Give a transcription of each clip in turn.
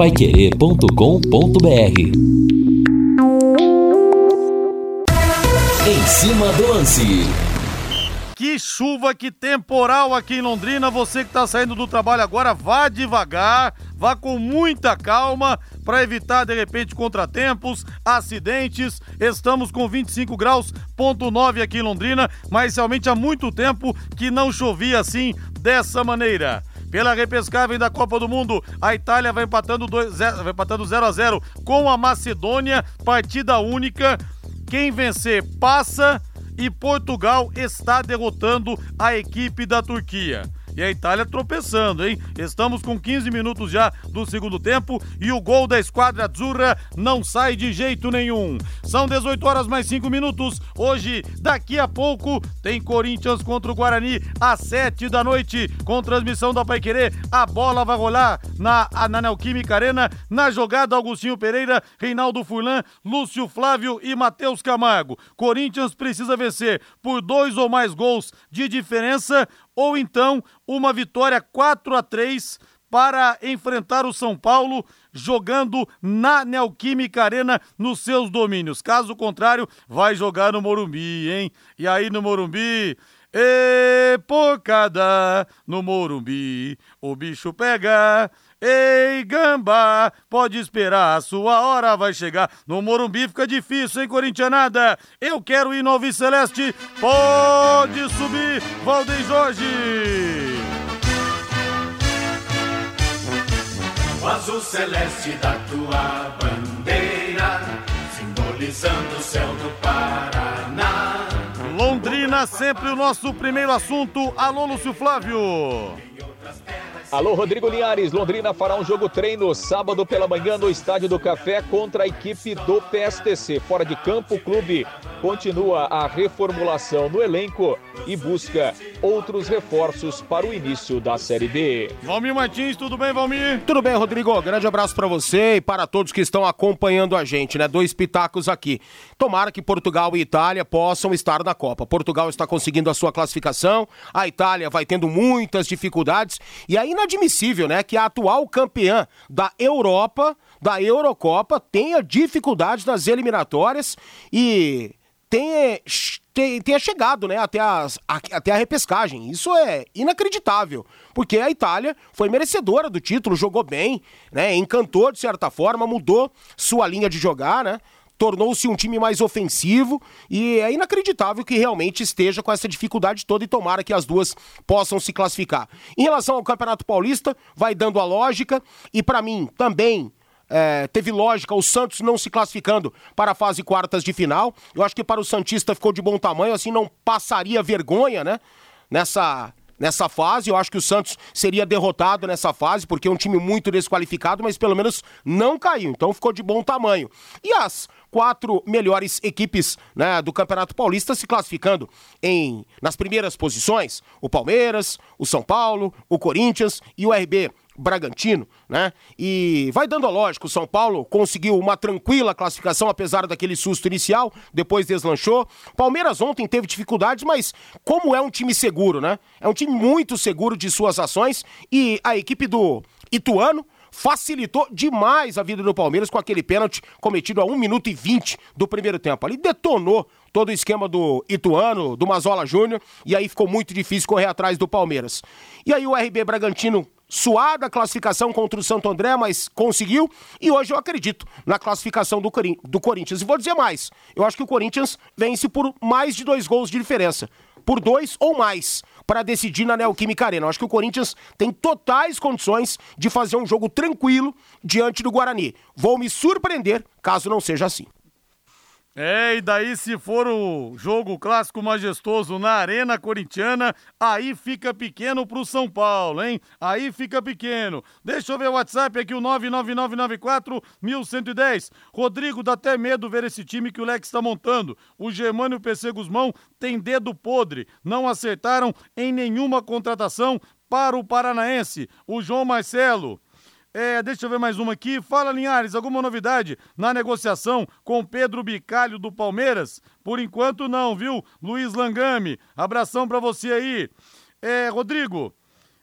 paiquerê.com.br Em cima do lance. Que chuva, que temporal aqui em Londrina. Você que está saindo do trabalho agora, vá devagar, vá com muita calma para evitar de repente contratempos, acidentes. Estamos com 25 graus, ponto 9 aqui em Londrina, mas realmente há muito tempo que não chovia assim dessa maneira. Pela repescagem da Copa do Mundo, a Itália vai empatando 2 vai empatando 0 a 0 com a Macedônia, partida única. Quem vencer passa e Portugal está derrotando a equipe da Turquia. E a Itália tropeçando, hein? Estamos com 15 minutos já do segundo tempo e o gol da esquadra Azzurra não sai de jeito nenhum. São 18 horas mais 5 minutos. Hoje, daqui a pouco, tem Corinthians contra o Guarani às 7 da noite, com transmissão da Paiquerê. A bola vai rolar na, na Neoquímica Arena, na jogada Augustinho Pereira, Reinaldo Furlan, Lúcio Flávio e Matheus Camargo. Corinthians precisa vencer por dois ou mais gols de diferença ou então uma vitória 4 a 3 para enfrentar o São Paulo jogando na Neoquímica Arena nos seus domínios. Caso contrário, vai jogar no Morumbi, hein? E aí no Morumbi, e porcada no Morumbi, o bicho pega. Ei, gamba, pode esperar, a sua hora vai chegar. No Morumbi fica difícil, hein, corintianada? Eu quero ir no Alvi Celeste, pode subir, Valdeir Jorge. O azul celeste da tua bandeira, simbolizando o céu do Paraná. Londrina, sempre o nosso primeiro assunto. Alô, Lúcio Flávio. Alô, Rodrigo Linhares. Londrina fará um jogo treino sábado pela manhã no Estádio do Café contra a equipe do PSTC. Fora de campo, o clube continua a reformulação no elenco e busca outros reforços para o início da Série B. Valmir Martins, tudo bem, Valmir? Tudo bem, Rodrigo. Grande abraço para você e para todos que estão acompanhando a gente, né? Dois pitacos aqui. Tomara que Portugal e Itália possam estar na Copa. Portugal está conseguindo a sua classificação, a Itália vai tendo muitas dificuldades e aí inadmissível, né, que a atual campeã da Europa, da Eurocopa, tenha dificuldades nas eliminatórias e tenha, tenha chegado né, até, as, até a repescagem. Isso é inacreditável, porque a Itália foi merecedora do título, jogou bem, né, encantou de certa forma, mudou sua linha de jogar, né? Tornou-se um time mais ofensivo e é inacreditável que realmente esteja com essa dificuldade toda e tomara que as duas possam se classificar. Em relação ao Campeonato Paulista, vai dando a lógica e para mim também é, teve lógica o Santos não se classificando para a fase quartas de final. Eu acho que para o Santista ficou de bom tamanho, assim não passaria vergonha, né? Nessa nessa fase. Eu acho que o Santos seria derrotado nessa fase, porque é um time muito desqualificado, mas pelo menos não caiu. Então ficou de bom tamanho. E as quatro melhores equipes né, do Campeonato Paulista se classificando em nas primeiras posições: o Palmeiras, o São Paulo, o Corinthians e o RB Bragantino, né? E vai dando a lógica, o São Paulo conseguiu uma tranquila classificação, apesar daquele susto inicial, depois deslanchou. Palmeiras ontem teve dificuldades, mas como é um time seguro, né? É um time muito seguro de suas ações e a equipe do Ituano facilitou demais a vida do Palmeiras com aquele pênalti cometido a 1 minuto e 20 do primeiro tempo. Ali detonou todo o esquema do Ituano, do Mazola Júnior, e aí ficou muito difícil correr atrás do Palmeiras. E aí o RB Bragantino suada a classificação contra o Santo André, mas conseguiu. E hoje eu acredito na classificação do, do Corinthians. E vou dizer mais: eu acho que o Corinthians vence por mais de dois gols de diferença. Por dois ou mais para decidir na Neoquímica Arena. Eu acho que o Corinthians tem totais condições de fazer um jogo tranquilo diante do Guarani. Vou me surpreender caso não seja assim. É, e daí se for o jogo clássico majestoso na Arena Corintiana, aí fica pequeno pro São Paulo, hein? Aí fica pequeno. Deixa eu ver o WhatsApp aqui, o 99994 1110. Rodrigo, dá até medo ver esse time que o Lex está montando. O Germano e o PC Guzmão têm dedo podre. Não acertaram em nenhuma contratação para o Paranaense. O João Marcelo. É, deixa eu ver mais uma aqui. Fala, Linhares, alguma novidade na negociação com Pedro Bicalho do Palmeiras? Por enquanto não, viu? Luiz Langame, abração para você aí. É, Rodrigo,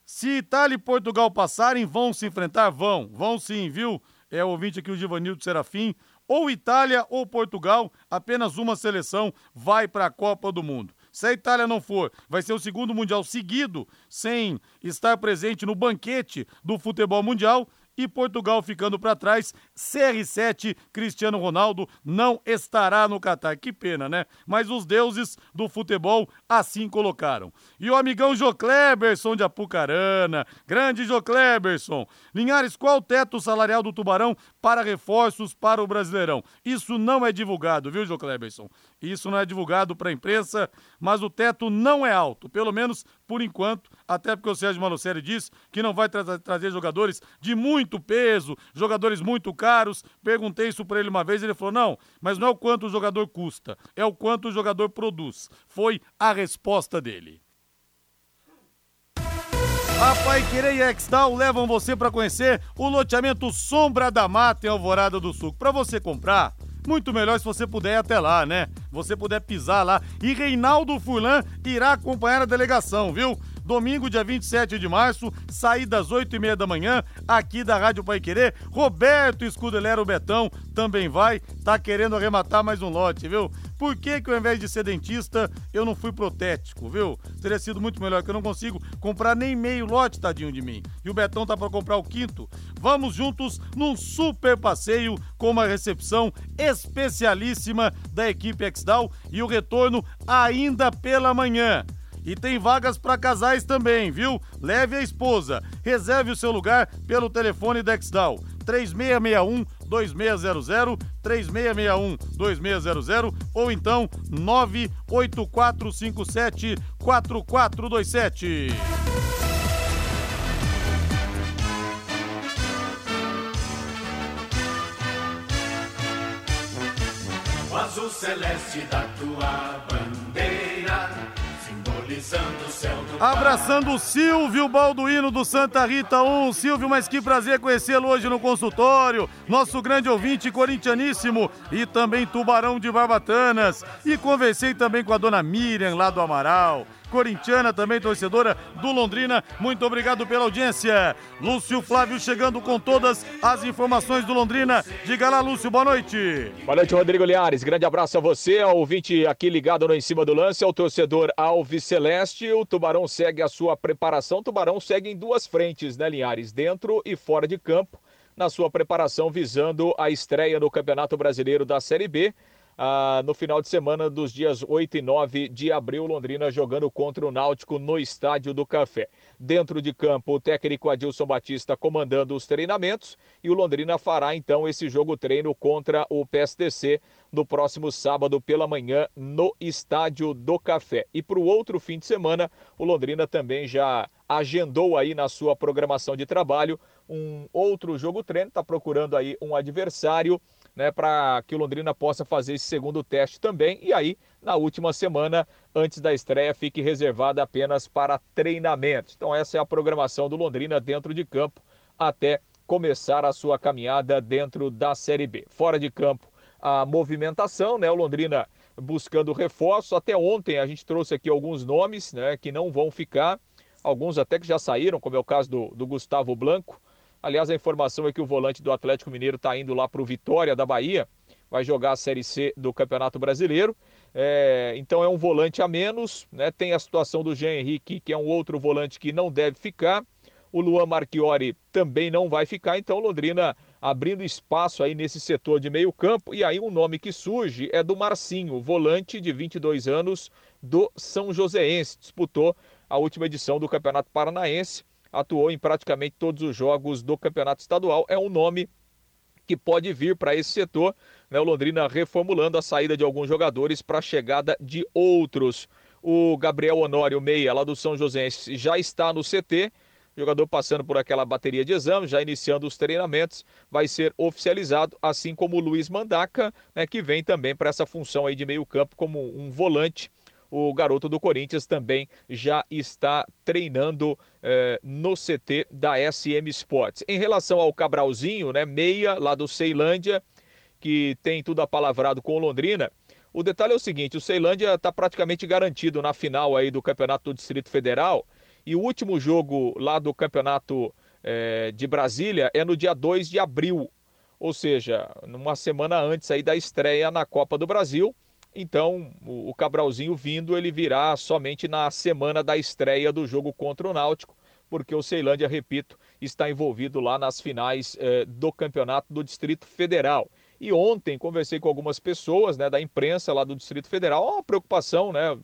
Se Itália e Portugal passarem, vão se enfrentar? Vão, vão sim, viu? É ouvinte aqui, o Givanildo Serafim. Ou Itália ou Portugal, apenas uma seleção vai para a Copa do Mundo. Se a Itália não for, vai ser o segundo Mundial seguido sem estar presente no banquete do futebol mundial e Portugal ficando para trás. CR7, Cristiano Ronaldo não estará no Catar. Que pena, né? Mas os deuses do futebol assim colocaram. E o amigão Jô Kleberson de Apucarana, grande Jô Kleberson. Linhares, qual o teto salarial do Tubarão para reforços para o Brasileirão? Isso não é divulgado, viu, Jô Kleberson? Isso não é divulgado para a imprensa, mas o teto não é alto, pelo menos por enquanto, até porque o Sérgio Malucelli disse que não vai tra trazer jogadores de muito peso, jogadores muito caros. Perguntei isso para ele uma vez, ele falou: "Não, mas não é o quanto o jogador custa, é o quanto o jogador produz". Foi a resposta dele. A Pai Querer e Extal levam você para conhecer o loteamento Sombra da Mata em Alvorada do Sul. Para você comprar, muito melhor se você puder ir até lá, né? Você puder pisar lá. E Reinaldo Furlan irá acompanhar a delegação, viu? Domingo, dia 27 de março, saída às 8 e meia da manhã, aqui da Rádio Pai Querer. Roberto Escudelero Betão também vai, tá querendo arrematar mais um lote, viu? Por que que ao invés de ser dentista, eu não fui protético, viu? Teria sido muito melhor, que eu não consigo comprar nem meio lote, tadinho de mim. E o Betão tá para comprar o quinto. Vamos juntos num super passeio com uma recepção especialíssima da equipe Exdal e o retorno ainda pela manhã. E tem vagas para casais também, viu? Leve a esposa. Reserve o seu lugar pelo telefone Dexdal 3661 2600 3661 2600 ou então 98457 4427. O azul celeste da tua bandeira Abraçando o Silvio Balduino do Santa Rita 1. Silvio, mas que prazer conhecê-lo hoje no consultório. Nosso grande ouvinte corintianíssimo e também tubarão de Barbatanas. E conversei também com a dona Miriam lá do Amaral corintiana, também torcedora do Londrina. Muito obrigado pela audiência. Lúcio Flávio chegando com todas as informações do Londrina. Diga lá, Lúcio, boa noite. Boa noite, Rodrigo Liares. Grande abraço a você, ao ouvinte aqui ligado no Em Cima do Lance, ao torcedor Alves Celeste. O Tubarão segue a sua preparação. O Tubarão segue em duas frentes, né, Linhares? Dentro e fora de campo, na sua preparação visando a estreia no Campeonato Brasileiro da Série B ah, no final de semana dos dias 8 e 9 de abril, Londrina jogando contra o Náutico no Estádio do Café. Dentro de campo, o técnico Adilson Batista comandando os treinamentos e o Londrina fará então esse jogo treino contra o PSTC no próximo sábado pela manhã no Estádio do Café. E para o outro fim de semana, o Londrina também já agendou aí na sua programação de trabalho um outro jogo treino, está procurando aí um adversário né, para que o Londrina possa fazer esse segundo teste também. E aí, na última semana, antes da estreia, fique reservada apenas para treinamentos. Então, essa é a programação do Londrina dentro de campo até começar a sua caminhada dentro da Série B. Fora de campo, a movimentação, né? O Londrina buscando reforço. Até ontem a gente trouxe aqui alguns nomes né, que não vão ficar, alguns até que já saíram, como é o caso do, do Gustavo Blanco. Aliás, a informação é que o volante do Atlético Mineiro está indo lá para o Vitória da Bahia, vai jogar a Série C do Campeonato Brasileiro. É, então é um volante a menos, né? Tem a situação do Jean Henrique, que é um outro volante que não deve ficar. O Luan Marchiori também não vai ficar, então Londrina abrindo espaço aí nesse setor de meio campo. E aí um nome que surge é do Marcinho, volante de 22 anos do São Joséense. Disputou a última edição do Campeonato Paranaense atuou em praticamente todos os jogos do campeonato estadual. É um nome que pode vir para esse setor. Né? O Londrina reformulando a saída de alguns jogadores para a chegada de outros. O Gabriel Honório Meia, lá do São José, já está no CT. Jogador passando por aquela bateria de exames, já iniciando os treinamentos, vai ser oficializado, assim como o Luiz Mandaca, né, que vem também para essa função aí de meio campo como um volante o garoto do Corinthians também já está treinando eh, no CT da SM Sports. Em relação ao Cabralzinho, né, meia lá do Ceilândia, que tem tudo apalavrado com o Londrina, o detalhe é o seguinte, o Ceilândia está praticamente garantido na final aí do Campeonato do Distrito Federal E o último jogo lá do campeonato é, de Brasília é no dia 2 de abril, ou seja, numa semana antes aí da estreia na Copa do Brasil. Então, o Cabralzinho vindo, ele virá somente na semana da estreia do jogo contra o Náutico, porque o Ceilândia, repito, está envolvido lá nas finais eh, do campeonato do Distrito Federal. E ontem conversei com algumas pessoas né, da imprensa lá do Distrito Federal, uma preocupação né,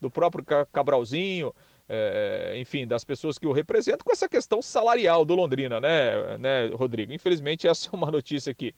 do próprio Cabralzinho, é, enfim, das pessoas que o representam com essa questão salarial do Londrina, né, né, Rodrigo? Infelizmente, essa é uma notícia que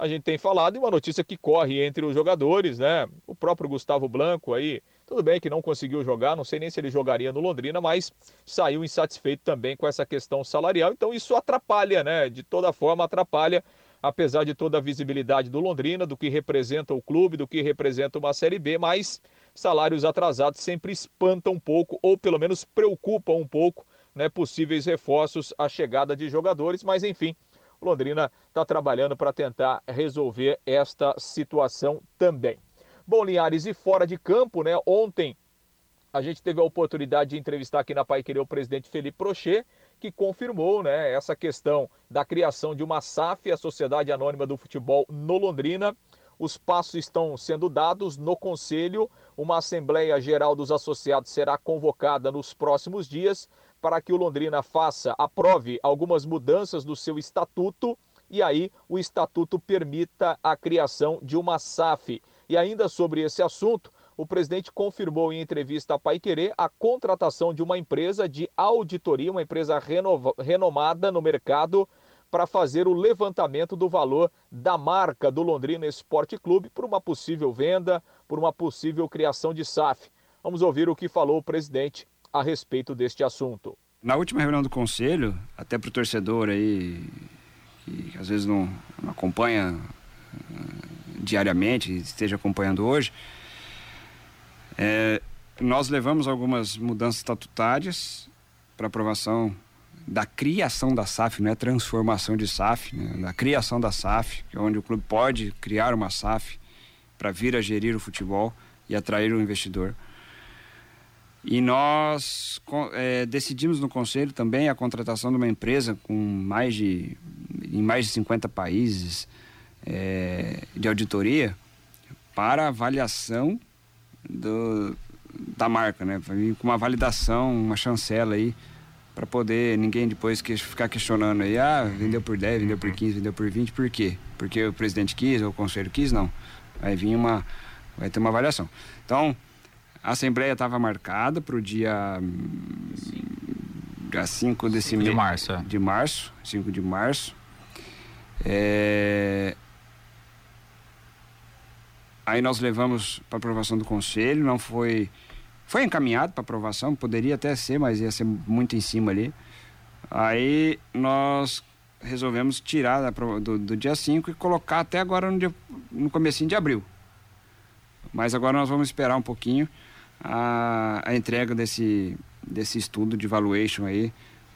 a gente tem falado e uma notícia que corre entre os jogadores, né? O próprio Gustavo Blanco aí, tudo bem que não conseguiu jogar, não sei nem se ele jogaria no Londrina, mas saiu insatisfeito também com essa questão salarial, então isso atrapalha, né? De toda forma, atrapalha apesar de toda a visibilidade do Londrina, do que representa o clube, do que representa uma Série B, mas salários atrasados sempre espantam um pouco, ou pelo menos preocupam um pouco, né, possíveis reforços à chegada de jogadores, mas enfim, Londrina está trabalhando para tentar resolver esta situação também. Bom, Linhares, e fora de campo, né? Ontem a gente teve a oportunidade de entrevistar aqui na Pai Querer o presidente Felipe Prochet, que confirmou né, essa questão da criação de uma SAF, a Sociedade Anônima do Futebol, no Londrina. Os passos estão sendo dados no Conselho. Uma Assembleia Geral dos Associados será convocada nos próximos dias para que o Londrina faça, aprove algumas mudanças no seu estatuto e aí o estatuto permita a criação de uma SAF. E ainda sobre esse assunto, o presidente confirmou em entrevista à Pai Querer a contratação de uma empresa de auditoria, uma empresa renova, renomada no mercado, para fazer o levantamento do valor da marca do Londrina Esporte Clube por uma possível venda, por uma possível criação de SAF. Vamos ouvir o que falou o presidente a respeito deste assunto. Na última reunião do conselho, até para o torcedor aí, que às vezes não, não acompanha uh, diariamente, esteja acompanhando hoje, é, nós levamos algumas mudanças estatutárias para aprovação da criação da SAF, não é transformação de SAF, né? da criação da SAF, é onde o clube pode criar uma SAF para vir a gerir o futebol e atrair o investidor. E nós é, decidimos no conselho também a contratação de uma empresa com mais de em mais de 50 países é, de auditoria para avaliação do, da marca, né? com uma validação, uma chancela aí, para poder ninguém depois que, ficar questionando aí, ah, vendeu por 10, vendeu por 15, vendeu por 20, por quê? Porque o presidente quis ou o conselho quis? Não. Vai vir uma. Vai ter uma avaliação. Então, a Assembleia estava marcada para o dia. Dia 5 desse mês. De março. É. De março, 5 de março. É, Aí nós levamos para aprovação do conselho, não foi foi encaminhado para aprovação, poderia até ser, mas ia ser muito em cima ali. Aí nós resolvemos tirar do, do dia 5 e colocar até agora no, dia, no comecinho de abril. Mas agora nós vamos esperar um pouquinho a, a entrega desse, desse estudo de valuation aí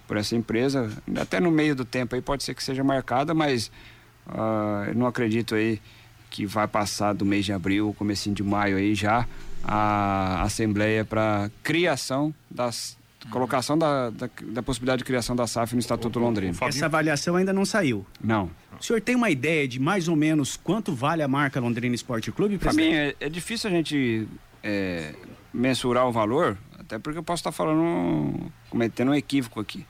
por essa empresa. Até no meio do tempo aí pode ser que seja marcada, mas uh, eu não acredito aí que vai passar do mês de abril, comecinho de maio aí já, a Assembleia para criação das colocação da, da, da, possibilidade de criação da SAF no Estatuto Londrina. Essa avaliação ainda não saiu. Não. O senhor tem uma ideia de mais ou menos quanto vale a marca Londrina Esporte Clube, Para mim é, é, difícil a gente é, mensurar o valor, até porque eu posso estar falando, cometendo um equívoco aqui.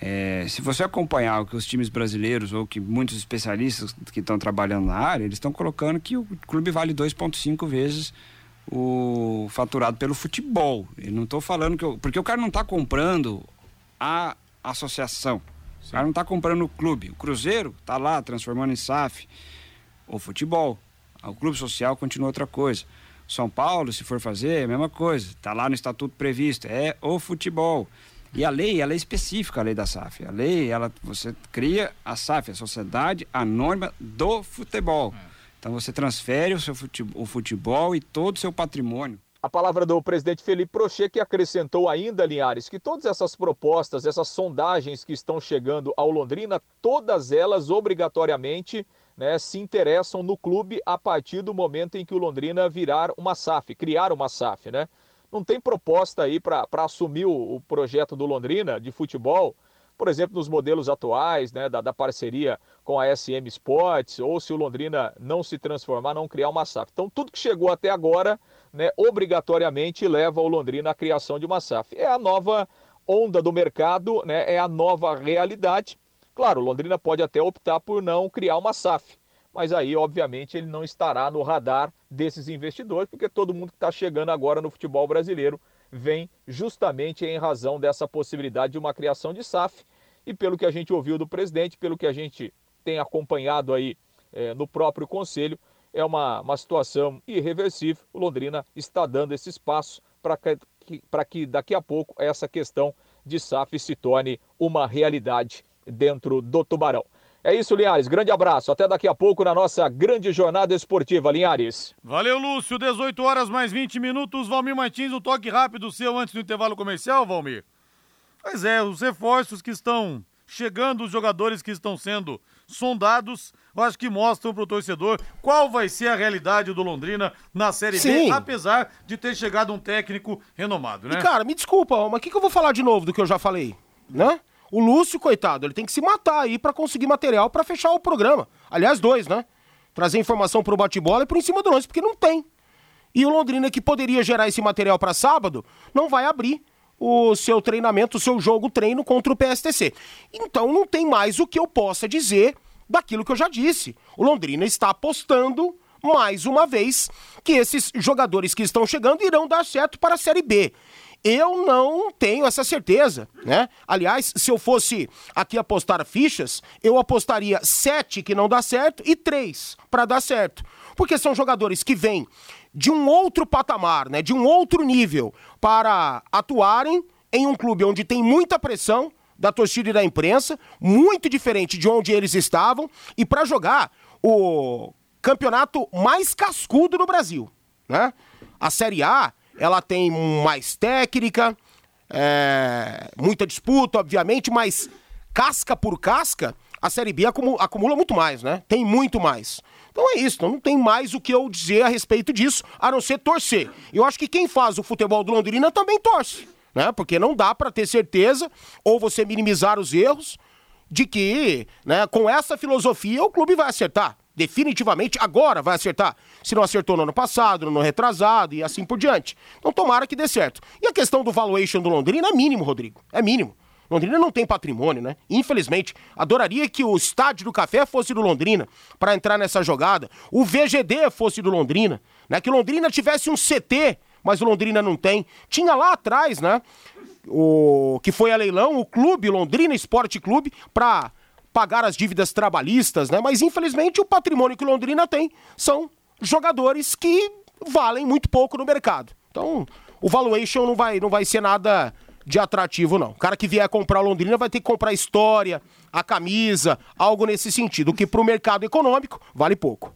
É, se você acompanhar o que os times brasileiros ou que muitos especialistas que estão trabalhando na área, eles estão colocando que o clube vale 2,5 vezes o faturado pelo futebol. Eu não estou falando que. Eu, porque o cara não está comprando a associação. Sim. O cara não está comprando o clube. O Cruzeiro está lá transformando em SAF. O futebol. O clube social continua outra coisa. São Paulo, se for fazer, é a mesma coisa. Está lá no estatuto previsto. É o futebol. E a lei, ela é específica, a lei da SAF. A lei, ela, você cria a SAF, a Sociedade Anônima do Futebol. É. Então você transfere o seu futebol, o futebol e todo o seu patrimônio. A palavra do presidente Felipe Prochê, que acrescentou ainda, Linhares, que todas essas propostas, essas sondagens que estão chegando ao Londrina, todas elas obrigatoriamente né, se interessam no clube a partir do momento em que o Londrina virar uma SAF, criar uma SAF, né? não tem proposta aí para assumir o, o, projeto do Londrina de futebol, por exemplo, nos modelos atuais, né, da, da, parceria com a SM Sports, ou se o Londrina não se transformar, não criar uma SAF. Então, tudo que chegou até agora, né, obrigatoriamente leva o Londrina à criação de uma SAF. É a nova onda do mercado, né, é a nova realidade. Claro, Londrina pode até optar por não criar uma SAF, mas aí, obviamente, ele não estará no radar desses investidores, porque todo mundo que está chegando agora no futebol brasileiro vem justamente em razão dessa possibilidade de uma criação de SAF. E pelo que a gente ouviu do presidente, pelo que a gente tem acompanhado aí é, no próprio conselho, é uma, uma situação irreversível. O Londrina está dando esse espaço para que, que daqui a pouco essa questão de SAF se torne uma realidade dentro do Tubarão. É isso, Linhares. Grande abraço. Até daqui a pouco na nossa grande jornada esportiva, Linhares. Valeu, Lúcio. 18 horas mais 20 minutos. Valmir Martins, um toque rápido seu antes do intervalo comercial, Valmir. Pois é, os reforços que estão chegando, os jogadores que estão sendo sondados, eu acho que mostram para o torcedor qual vai ser a realidade do Londrina na Série Sim. B, apesar de ter chegado um técnico renomado, né? E cara, me desculpa, mas o que, que eu vou falar de novo do que eu já falei, né? O Lúcio, coitado, ele tem que se matar aí para conseguir material para fechar o programa. Aliás, dois, né? Trazer informação pro bate-bola e por em cima do lance, porque não tem. E o Londrina, que poderia gerar esse material para sábado, não vai abrir o seu treinamento, o seu jogo treino contra o PSTC. Então não tem mais o que eu possa dizer daquilo que eu já disse. O Londrina está apostando mais uma vez que esses jogadores que estão chegando irão dar certo para a Série B. Eu não tenho essa certeza, né? Aliás, se eu fosse aqui apostar fichas, eu apostaria sete que não dá certo e três para dar certo. Porque são jogadores que vêm de um outro patamar, né? De um outro nível para atuarem em um clube onde tem muita pressão da torcida e da imprensa, muito diferente de onde eles estavam, e para jogar o campeonato mais cascudo do Brasil, né? A Série A ela tem mais técnica, é, muita disputa, obviamente, mas casca por casca, a Série B acumula, muito mais, né? Tem muito mais. Então é isso, não tem mais o que eu dizer a respeito disso, a não ser torcer. Eu acho que quem faz o futebol do Londrina também torce, né? Porque não dá para ter certeza, ou você minimizar os erros, de que, né, com essa filosofia o clube vai acertar definitivamente agora vai acertar. Se não acertou no ano passado, no ano retrasado e assim por diante. Então tomara que dê certo. E a questão do valuation do Londrina é mínimo, Rodrigo. É mínimo. Londrina não tem patrimônio, né? Infelizmente, adoraria que o estádio do Café fosse do Londrina para entrar nessa jogada. O VGD fosse do Londrina, né? Que Londrina tivesse um CT, mas o Londrina não tem. Tinha lá atrás, né? O que foi a leilão, o clube Londrina Esporte Clube para pagar as dívidas trabalhistas, né? Mas infelizmente o patrimônio que Londrina tem são jogadores que valem muito pouco no mercado. Então, o valuation não vai, não vai ser nada de atrativo, não. O cara que vier comprar Londrina vai ter que comprar história, a camisa, algo nesse sentido, que para o mercado econômico vale pouco.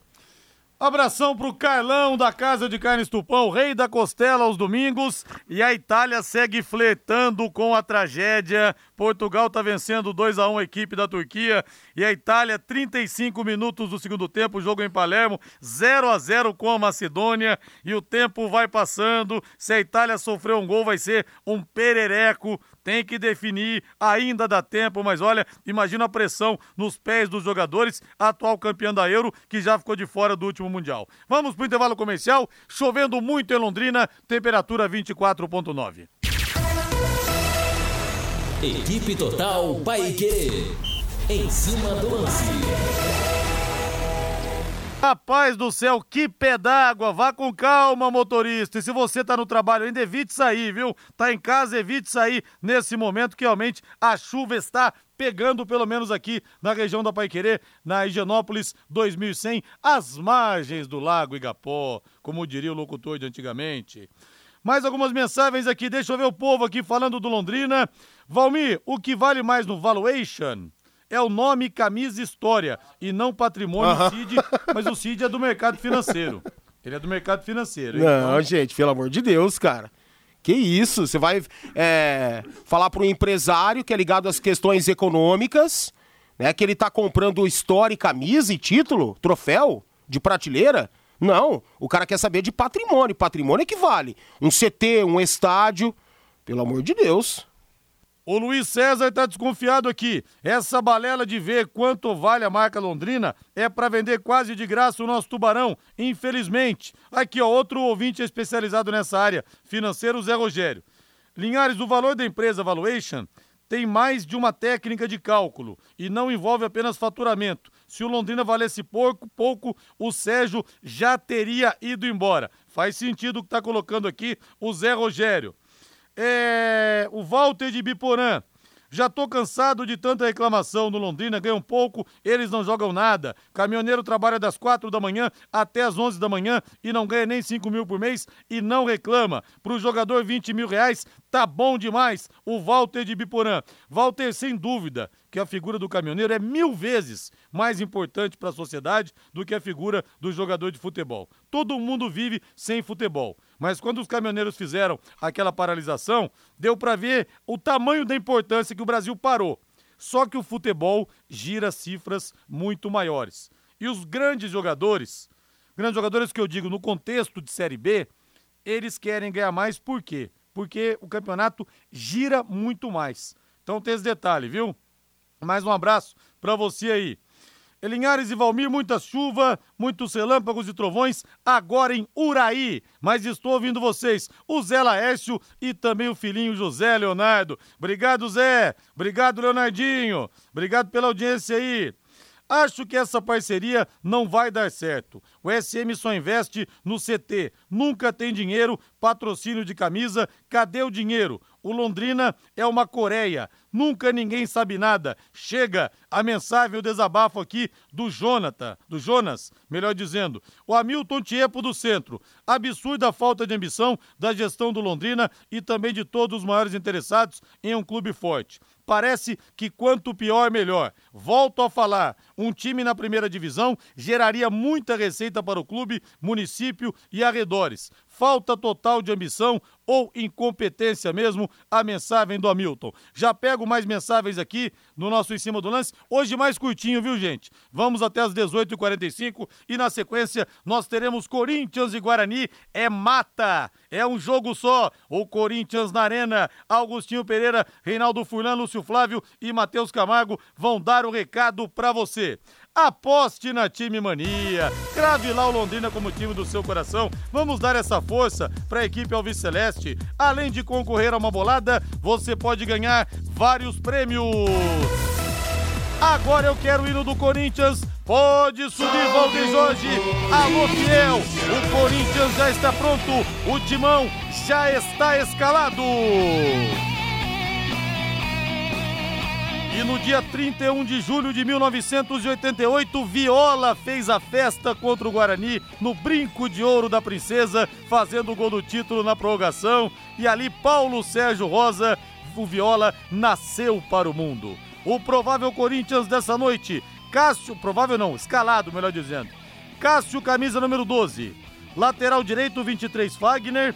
Abração pro Carlão da Casa de Carnes Tupão, rei da costela aos domingos. E a Itália segue fletando com a tragédia. Portugal tá vencendo 2 a 1 a equipe da Turquia. E a Itália, 35 minutos do segundo tempo, jogo em Palermo, 0 a 0 com a Macedônia. E o tempo vai passando. Se a Itália sofrer um gol, vai ser um perereco tem que definir, ainda dá tempo, mas olha, imagina a pressão nos pés dos jogadores, atual campeão da Euro, que já ficou de fora do último Mundial. Vamos pro intervalo comercial, chovendo muito em Londrina, temperatura 24.9. Equipe Total Paique. Em cima do lance. Rapaz do céu, que pé d'água! Vá com calma, motorista. E se você tá no trabalho ainda, evite sair, viu? Tá em casa, evite sair nesse momento que realmente a chuva está pegando, pelo menos aqui na região da Paiquerê, na Higienópolis 2100, às margens do Lago Igapó, como diria o locutor de antigamente. Mais algumas mensagens aqui, deixa eu ver o povo aqui falando do Londrina. Valmir, o que vale mais no valuation? É o nome Camisa História e não Patrimônio uhum. CID, mas o CID é do mercado financeiro. Ele é do mercado financeiro. Não, então... gente, pelo amor de Deus, cara. Que isso? Você vai é, falar para um empresário que é ligado às questões econômicas, né? Que ele tá comprando história, camisa e título, troféu de prateleira? Não, o cara quer saber de patrimônio. Patrimônio é que vale. Um CT, um estádio. Pelo amor de Deus. O Luiz César tá desconfiado aqui. Essa balela de ver quanto vale a marca Londrina é para vender quase de graça o nosso tubarão, infelizmente. Aqui, ó, outro ouvinte especializado nessa área, financeiro Zé Rogério. Linhares, o valor da empresa Valuation tem mais de uma técnica de cálculo e não envolve apenas faturamento. Se o Londrina valesse pouco, pouco, o Sérgio já teria ido embora. Faz sentido o que está colocando aqui o Zé Rogério. É, o Walter de Biporã. Já tô cansado de tanta reclamação no Londrina, ganham pouco, eles não jogam nada. Caminhoneiro trabalha das quatro da manhã até as onze da manhã e não ganha nem cinco mil por mês e não reclama. Pro jogador, 20 mil reais, tá bom demais. O Walter de Biporã. Walter, sem dúvida, que a figura do caminhoneiro é mil vezes mais importante para a sociedade do que a figura do jogador de futebol. Todo mundo vive sem futebol. Mas quando os caminhoneiros fizeram aquela paralisação, deu para ver o tamanho da importância que o Brasil parou. Só que o futebol gira cifras muito maiores. E os grandes jogadores, grandes jogadores que eu digo no contexto de Série B, eles querem ganhar mais por quê? Porque o campeonato gira muito mais. Então tem esse detalhe, viu? Mais um abraço para você aí. Linhares e Valmir, muita chuva, muitos relâmpagos e trovões, agora em Uraí. Mas estou ouvindo vocês, o Zé Laércio e também o filhinho José Leonardo. Obrigado, Zé. Obrigado, Leonardinho. Obrigado pela audiência aí. Acho que essa parceria não vai dar certo. O SM só investe no CT, nunca tem dinheiro, patrocínio de camisa, cadê o dinheiro? O Londrina é uma Coreia. Nunca ninguém sabe nada. Chega a mensagem, o desabafo aqui do Jonathan, do Jonas, melhor dizendo. O Hamilton Tiepo do Centro. Absurda falta de ambição da gestão do Londrina e também de todos os maiores interessados em um clube forte. Parece que quanto pior, melhor. Volto a falar: um time na primeira divisão geraria muita receita para o clube, município e arredores falta total de ambição ou incompetência mesmo, a mensagem do Hamilton. Já pego mais mensagens aqui no nosso Em Cima do Lance, hoje mais curtinho, viu gente? Vamos até as 18h45 e na sequência nós teremos Corinthians e Guarani, é mata, é um jogo só, o Corinthians na arena, Augustinho Pereira, Reinaldo Furlan, Lúcio Flávio e Matheus Camargo vão dar o recado para você. Aposte na Time Mania. Crave lá o Londrina como time do seu coração. Vamos dar essa força para a equipe Alves Celeste. Além de concorrer a uma bolada, você pode ganhar vários prêmios. Agora eu quero o hino do Corinthians. Pode subir, Valdir Jorge. Alô, fiel. O Corinthians já está pronto. O timão já está escalado. E no dia 31 de julho de 1988, Viola fez a festa contra o Guarani no Brinco de Ouro da Princesa, fazendo o gol do título na prorrogação. E ali, Paulo Sérgio Rosa, o Viola, nasceu para o mundo. O provável Corinthians dessa noite, Cássio, provável não, escalado, melhor dizendo. Cássio, camisa número 12. Lateral direito, 23, Fagner.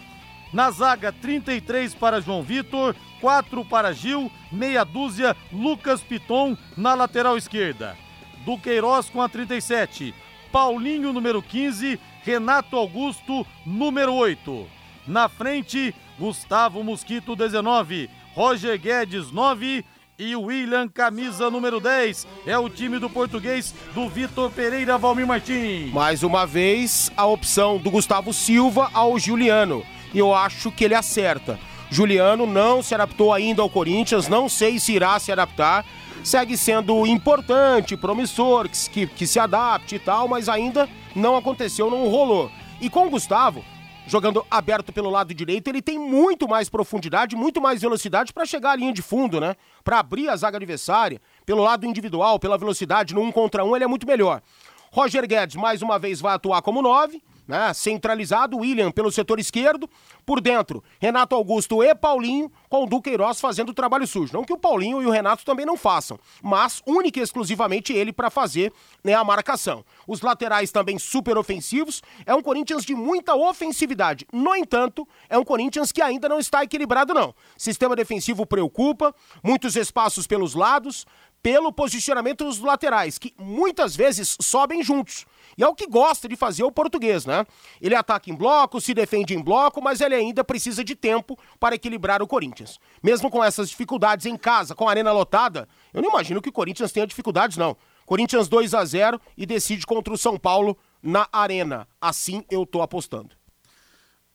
Na zaga, 33 para João Vitor, 4 para Gil, meia dúzia, Lucas Piton na lateral esquerda. Duqueiroz com a 37, Paulinho número 15, Renato Augusto número 8. Na frente, Gustavo Mosquito 19, Roger Guedes 9 e William camisa número 10. É o time do português do Vitor Pereira Valmir Martins. Mais uma vez, a opção do Gustavo Silva ao Juliano e eu acho que ele acerta. Juliano não se adaptou ainda ao Corinthians, não sei se irá se adaptar. Segue sendo importante, promissor, que, que, que se adapte e tal, mas ainda não aconteceu, não rolou. E com o Gustavo, jogando aberto pelo lado direito, ele tem muito mais profundidade, muito mais velocidade para chegar à linha de fundo, né? Para abrir a zaga adversária, pelo lado individual, pela velocidade, no um contra um, ele é muito melhor. Roger Guedes, mais uma vez, vai atuar como nove né? Centralizado, William pelo setor esquerdo, por dentro, Renato Augusto e Paulinho, com o Duqueiroz fazendo o trabalho sujo. Não que o Paulinho e o Renato também não façam, mas única e exclusivamente ele para fazer né, a marcação. Os laterais também super ofensivos. É um Corinthians de muita ofensividade. No entanto, é um Corinthians que ainda não está equilibrado, não. Sistema defensivo preocupa, muitos espaços pelos lados, pelo posicionamento dos laterais, que muitas vezes sobem juntos. E é o que gosta de fazer o português, né? Ele ataca em bloco, se defende em bloco, mas ele ainda precisa de tempo para equilibrar o Corinthians. Mesmo com essas dificuldades em casa, com a arena lotada, eu não imagino que o Corinthians tenha dificuldades, não. Corinthians 2 a 0 e decide contra o São Paulo na arena. Assim eu tô apostando.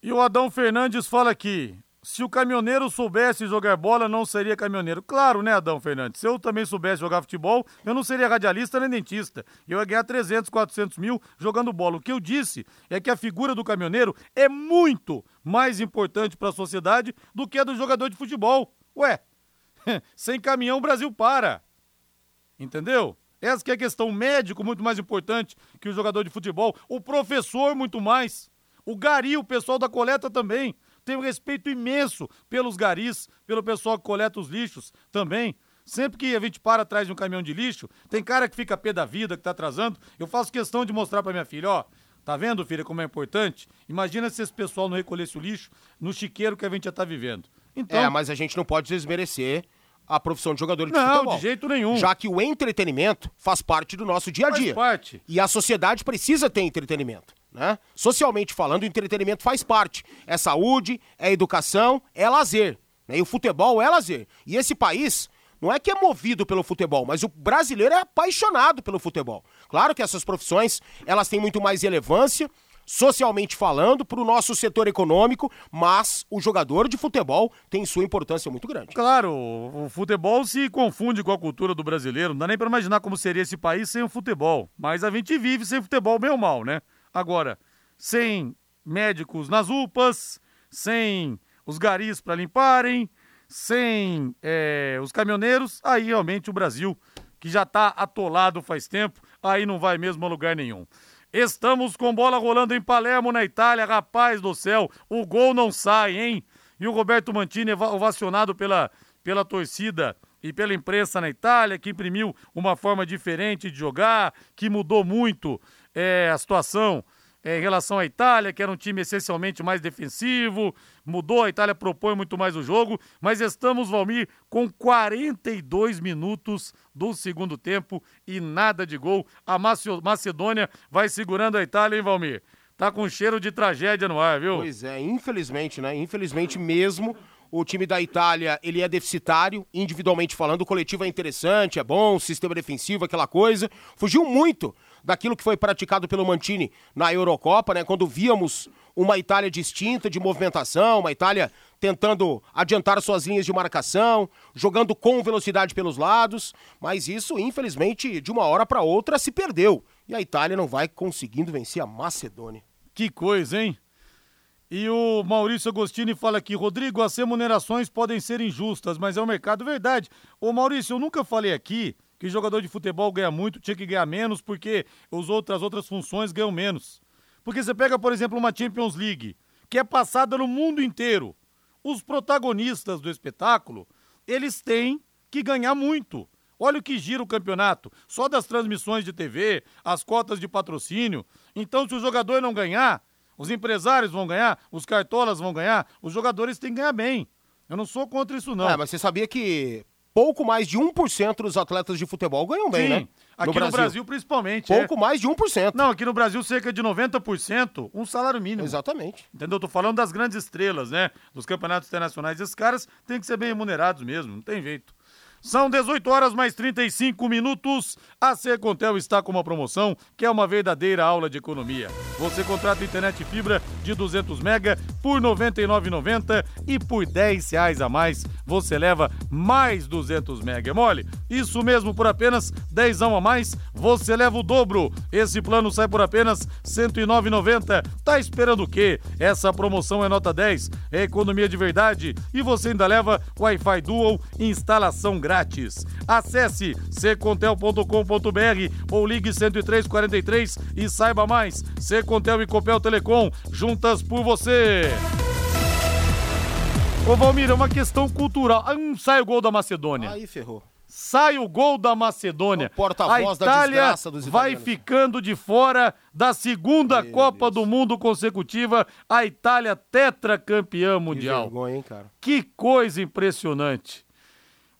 E o Adão Fernandes fala aqui: se o caminhoneiro soubesse jogar bola, não seria caminhoneiro. Claro, né, Adão Fernandes? Se eu também soubesse jogar futebol, eu não seria radialista nem dentista. Eu ia ganhar 300, 400 mil jogando bola. O que eu disse é que a figura do caminhoneiro é muito mais importante para a sociedade do que a do jogador de futebol. Ué, sem caminhão o Brasil para. Entendeu? Essa que é a questão. O médico muito mais importante que o jogador de futebol. O professor muito mais. O gari, o pessoal da coleta também. Tenho respeito imenso pelos garis, pelo pessoal que coleta os lixos também. Sempre que a gente para atrás de um caminhão de lixo, tem cara que fica pé da vida, que tá atrasando. Eu faço questão de mostrar para minha filha, ó, tá vendo, filha, como é importante? Imagina se esse pessoal não recolhesse o lixo no chiqueiro que a gente já tá vivendo. Então, é, mas a gente não pode desmerecer a profissão de jogador de não, futebol. Não, de jeito nenhum. Já que o entretenimento faz parte do nosso dia a dia. Faz parte. E a sociedade precisa ter entretenimento. Né? Socialmente falando, o entretenimento faz parte. É saúde, é educação, é lazer. Né? E o futebol é lazer. E esse país não é que é movido pelo futebol, mas o brasileiro é apaixonado pelo futebol. Claro que essas profissões elas têm muito mais relevância, socialmente falando, para o nosso setor econômico, mas o jogador de futebol tem sua importância muito grande. Claro, o futebol se confunde com a cultura do brasileiro. Não dá nem para imaginar como seria esse país sem o futebol. Mas a gente vive sem futebol bem ou mal, né? Agora, sem médicos nas UPAs, sem os garis para limparem, sem é, os caminhoneiros, aí realmente o Brasil, que já está atolado faz tempo, aí não vai mesmo a lugar nenhum. Estamos com bola rolando em Palermo, na Itália. Rapaz do céu, o gol não sai, hein? E o Roberto Mantini ovacionado pela, pela torcida e pela imprensa na Itália, que imprimiu uma forma diferente de jogar, que mudou muito é, a situação em relação à Itália, que era um time essencialmente mais defensivo, mudou, a Itália propõe muito mais o jogo, mas estamos, Valmir, com 42 minutos do segundo tempo e nada de gol. A Macedônia vai segurando a Itália, hein, Valmir? Tá com cheiro de tragédia no ar, viu? Pois é, infelizmente, né? Infelizmente mesmo. O time da Itália, ele é deficitário, individualmente falando, o coletivo é interessante, é bom, sistema defensivo, aquela coisa. Fugiu muito daquilo que foi praticado pelo Mantini na Eurocopa, né? Quando víamos uma Itália distinta de movimentação, uma Itália tentando adiantar suas linhas de marcação, jogando com velocidade pelos lados, mas isso, infelizmente, de uma hora para outra se perdeu. E a Itália não vai conseguindo vencer a Macedônia. Que coisa, hein? E o Maurício Agostini fala aqui, Rodrigo, as remunerações podem ser injustas, mas é o mercado verdade. Ô Maurício, eu nunca falei aqui que jogador de futebol ganha muito, tinha que ganhar menos, porque os outras, as outras funções ganham menos. Porque você pega, por exemplo, uma Champions League, que é passada no mundo inteiro. Os protagonistas do espetáculo, eles têm que ganhar muito. Olha o que gira o campeonato, só das transmissões de TV, as cotas de patrocínio. Então, se o jogador não ganhar, os empresários vão ganhar, os cartolas vão ganhar, os jogadores têm que ganhar bem. Eu não sou contra isso, não. É, mas você sabia que pouco mais de 1% dos atletas de futebol ganham bem, Sim. né? Aqui no Brasil. no Brasil, principalmente. Pouco é. mais de 1%. Não, aqui no Brasil, cerca de 90%, um salário mínimo. Exatamente. Entendeu? Tô falando das grandes estrelas, né? Dos campeonatos internacionais. Esses caras têm que ser bem remunerados mesmo, não tem jeito. São 18 horas mais 35 minutos. A Secontel está com uma promoção que é uma verdadeira aula de economia. Você contrata internet fibra de 200 mega por R$ 99,90 e por 10 reais a mais você leva mais 200 mega. É mole? Isso mesmo, por apenas 10 a mais você leva o dobro. Esse plano sai por apenas R$ 109,90. Tá esperando o quê? Essa promoção é nota 10, é economia de verdade e você ainda leva Wi-Fi Dual instalação grátis grátis. Acesse secontel.com.br ou ligue 10343 e saiba mais. Secontel e Copel Telecom, juntas por você. Ô Valmir, é uma questão cultural. Hum, sai o gol da Macedônia. Aí ferrou. Sai o gol da Macedônia. a Itália vai ficando de fora da segunda Meu Copa Deus. do Mundo consecutiva. A Itália tetracampeã mundial. Que vergonha, hein, cara? Que coisa impressionante.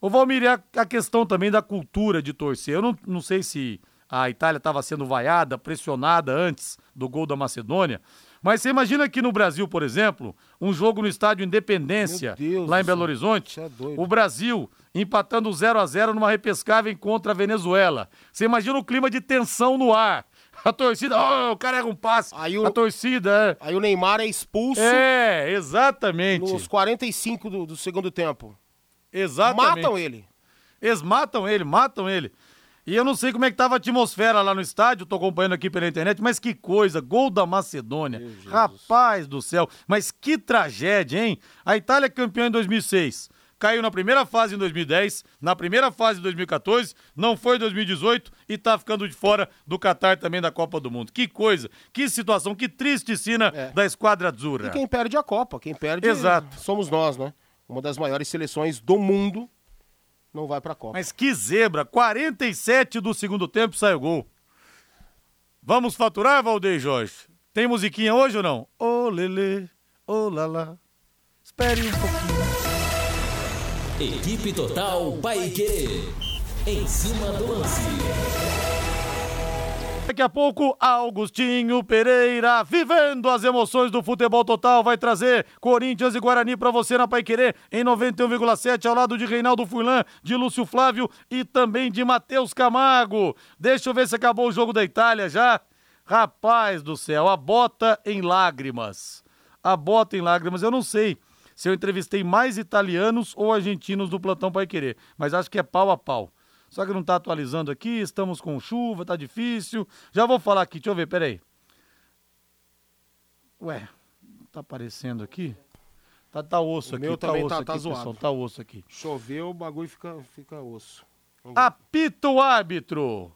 Ô Valmir, a, a questão também da cultura de torcer. Eu não, não sei se a Itália estava sendo vaiada, pressionada antes do gol da Macedônia, mas você imagina que no Brasil, por exemplo, um jogo no estádio Independência, lá em Belo Horizonte, é o Brasil empatando 0 a 0 numa repescagem contra a Venezuela. Você imagina o clima de tensão no ar. A torcida, oh, o cara erra um passe. Aí o- A torcida, Aí o Neymar é expulso é. É, exatamente. nos 45 do, do segundo tempo. Exatamente. Matam ele. Eles matam ele, matam ele. E eu não sei como é que tava a atmosfera lá no estádio, tô acompanhando aqui pela internet, mas que coisa, gol da Macedônia. Rapaz do céu, mas que tragédia, hein? A Itália é campeã em 2006. Caiu na primeira fase em 2010, na primeira fase em 2014, não foi em 2018 e tá ficando de fora do Catar também da Copa do Mundo. Que coisa, que situação, que triste cena É. da esquadra azzurra. E quem perde a Copa, quem perde Exato. somos nós, né? Uma das maiores seleções do mundo não vai pra Copa. Mas que zebra, 47 do segundo tempo saiu gol. Vamos faturar, Valdeir Jorge? Tem musiquinha hoje ou não? Ô lele, ô lala. Espere um pouquinho. Equipe Total Paique. Em cima do lance. Daqui a pouco, Augustinho Pereira, vivendo as emoções do futebol total, vai trazer Corinthians e Guarani pra você na Paiquerê em 91,7 ao lado de Reinaldo Furlan, de Lúcio Flávio e também de Matheus Camargo. Deixa eu ver se acabou o jogo da Itália já. Rapaz do céu, a bota em lágrimas. A bota em lágrimas, eu não sei se eu entrevistei mais italianos ou argentinos do plantão Paiquerê, mas acho que é pau a pau. Só que não tá atualizando aqui, estamos com chuva, tá difícil. Já vou falar aqui, deixa eu ver, peraí. Ué, tá aparecendo aqui? Tá, tá osso O aqui, tá também osso tá- aqui, tá pessoal, zoado. tá osso aqui. Choveu, o bagulho fica, fica osso. Vamos ver. Apita o árbitro.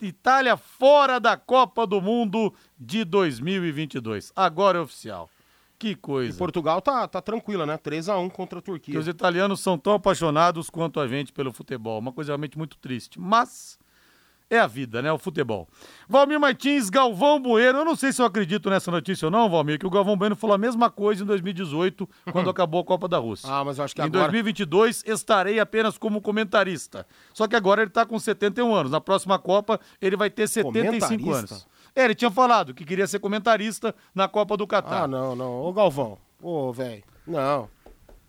Itália fora da Copa do Mundo de 2022. Agora é oficial. Que E coisa. Portugal tá, tá tranquila, né? 3x1 contra a Que Turquia. os italianos são tão apaixonados quanto a gente pelo futebol. Uma coisa realmente muito triste. Mas é a vida, né? O futebol. Valmir Martins, Galvão Bueno. Eu não sei se eu acredito nessa notícia ou não, Valmir, que o Galvão Bueno falou a mesma coisa em 2018, quando acabou a Copa da Rússia. Ah, mas eu acho que em agora... 2022 estarei apenas como comentarista. Só que agora ele tá com 71 anos. Na próxima Copa ele vai ter 75 Comentarista? anos. É, ele tinha falado que queria ser comentarista na Copa do Catar. Ah, não, não. Ô, Galvão. Ô, velho. Não.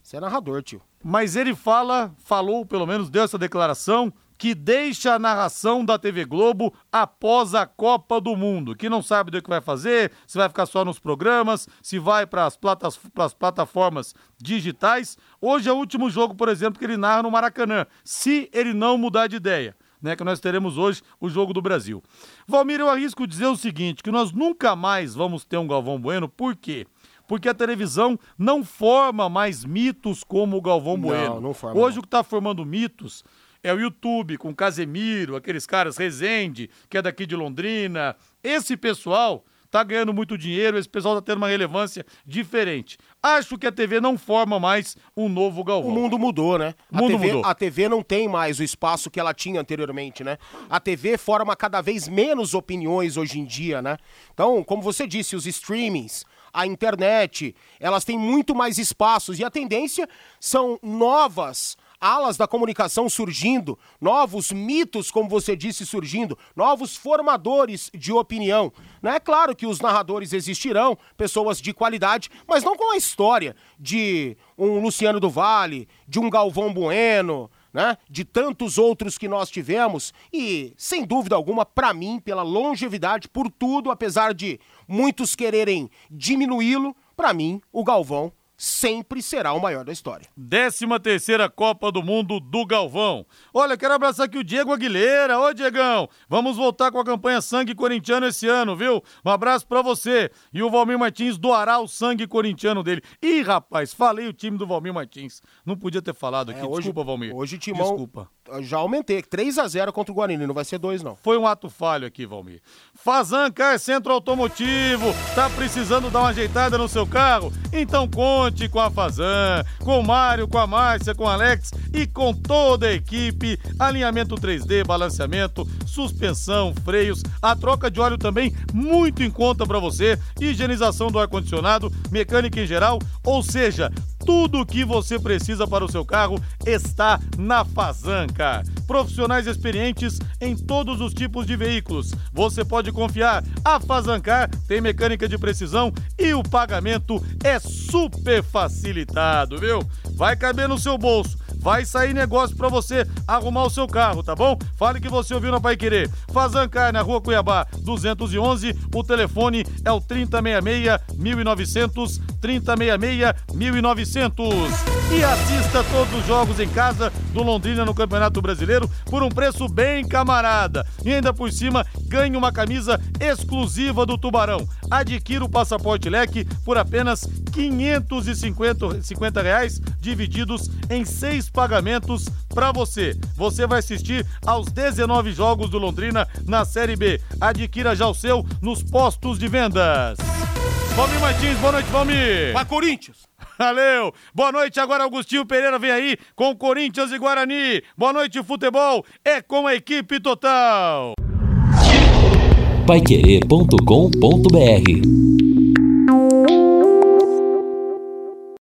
Você é narrador, tio. Mas ele fala, falou, pelo menos deu essa declaração, que deixa a narração da TV Globo após a Copa do Mundo, que não sabe do que vai fazer, se vai ficar só nos programas, se vai para as platas, plataformas digitais. Hoje é o último jogo, por exemplo, que ele narra no Maracanã, se ele não mudar de ideia. Né, que nós teremos hoje o jogo do Brasil. Valmir, eu arrisco dizer o seguinte, que nós nunca mais vamos ter um Galvão Bueno, por quê? Porque a televisão não forma mais mitos como o Galvão Não, Bueno. não forma, Hoje não. o que está formando mitos é o YouTube, com Casemiro, aqueles caras, Rezende, que é daqui de Londrina. Esse pessoal tá ganhando muito dinheiro, esse pessoal tá tendo uma relevância diferente. Acho que a TV não forma mais um novo Galvão. O mundo mudou, né? O mundo a TV, mudou. A TV não tem mais o espaço que ela tinha anteriormente, né? A TV forma cada vez menos opiniões hoje em dia, né? Então, como você disse, os streamings, a internet, elas têm muito mais espaços e a tendência são novas alas da comunicação surgindo, novos mitos, como você disse, surgindo, novos formadores de opinião. Não é claro que os narradores existirão, pessoas de qualidade, mas não com a história de um Luciano do Vale, de um Galvão Bueno, né? De tantos outros que nós tivemos e, sem dúvida alguma, para mim, pela longevidade, por tudo, apesar de muitos quererem diminuí-lo, para mim, o Galvão sempre será o maior da história. 13 terceira Copa do Mundo do Galvão. Olha, quero abraçar aqui o Diego Aguilera. Ô, Diegão, vamos voltar com a campanha Sangue Corintiano esse ano, viu? Um abraço pra você. E o Valmir Martins doará o sangue corintiano dele. Ih, rapaz, falei o time do Valmir Martins. Não podia ter falado aqui. É, hoje- Desculpa, Valmir. Hoje o Timão Desculpa. Já aumentei, 3 a 0 contra o Guarani, não vai ser 2 não. Foi um ato falho aqui, Valmir. Fazan Car Centro Automotivo. Tá precisando dar uma ajeitada no seu carro? Então conte com a Fazan, com o Mário, com a Márcia, com o Alex e com toda a equipe. Alinhamento 3D, balanceamento, suspensão, freios, a troca de óleo também muito em conta para você, higienização do ar-condicionado, mecânica em geral, ou seja, Tudo o que você precisa para o seu carro está na Fazancar. Profissionais experientes em todos os tipos de veículos. Você pode confiar. A Fazancar tem mecânica de precisão e o pagamento é super facilitado, viu? Vai caber no seu bolso vai sair negócio para você arrumar o seu carro, tá bom? Fale que você ouviu no Pai Querer. Fazancar na Rua Cuiabá, 211. O telefone é o 3066 1900, 3066 1900. E assista todos os jogos em casa do Londrina no Campeonato Brasileiro por um preço bem camarada. E ainda por cima, ganhe uma camisa exclusiva do Tubarão. Adquira o passaporte leque por apenas 550 reais, divididos em seis pagamentos para você. Você vai assistir aos 19 jogos do Londrina na Série B. Adquira já o seu nos postos de vendas. Valmir Martins, boa noite, Valmir. Vai, Corinthians. Valeu! Boa noite, agora Augustinho Pereira vem aí com Corinthians e Guarani. Boa noite, futebol é com a equipe total. Paiquerê.com.br